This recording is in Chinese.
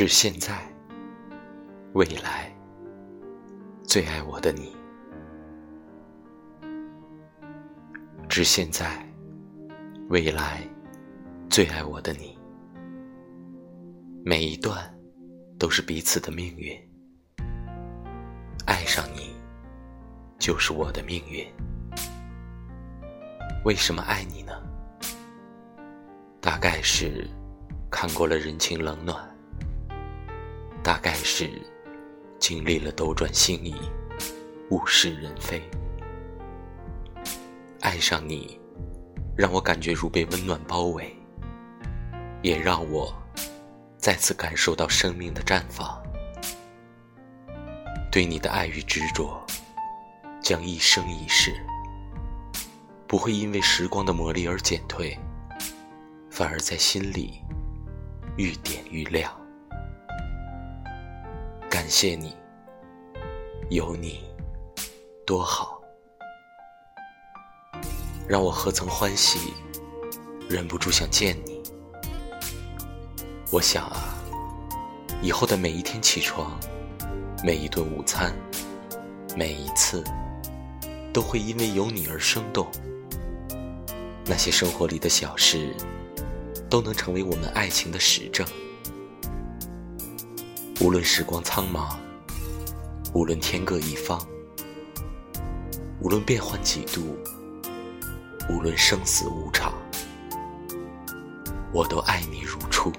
致现在、未来，最爱我的你；致现在、未来，最爱我的你。每一段都是彼此的命运，爱上你就是我的命运。为什么爱你呢？大概是看过了人情冷暖，大概是经历了斗转星移、物是人非。爱上你，让我感觉如被温暖包围，也让我再次感受到生命的绽放。对你的爱与执着，将一生一世。不会因为时光的磨砺而减退，反而在心里愈点愈亮。感谢你，有你多好，让我何曾欢喜，忍不住想见你。我想啊，以后的每一天起床，每一顿午餐，每一次，都会因为有你而生动。那些生活里的小事，都能成为我们爱情的实证。无论时光苍茫，无论天各一方，无论变幻几度，无论生死无常，我都爱你如初。